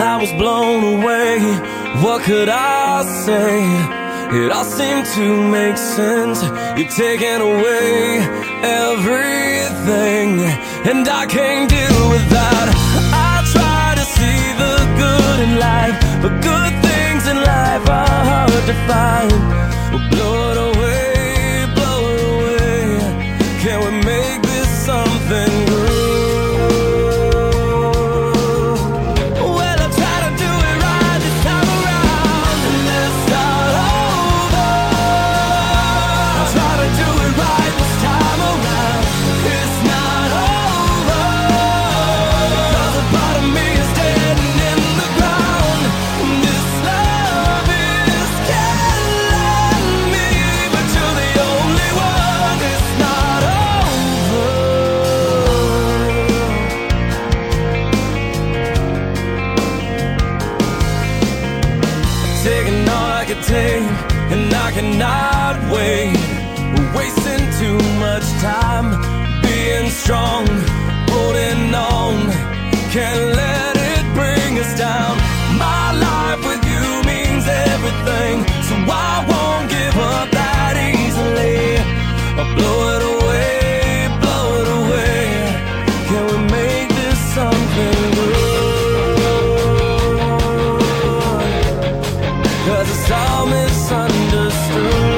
I was blown away. What could I say? It all seemed to make sense. You're taking away everything, and I can't deal with that. I try to see the good in life, but good things in life are hard to find. Well, blow it away, blow it away. Can we make this something could take, and I cannot wait. We're wasting too much time being strong, holding on. Can't let it bring us down. My life with you means everything, so I won't give up that easily. I'll blow it away, blow it away. Can we make? Cause it's all misunderstood.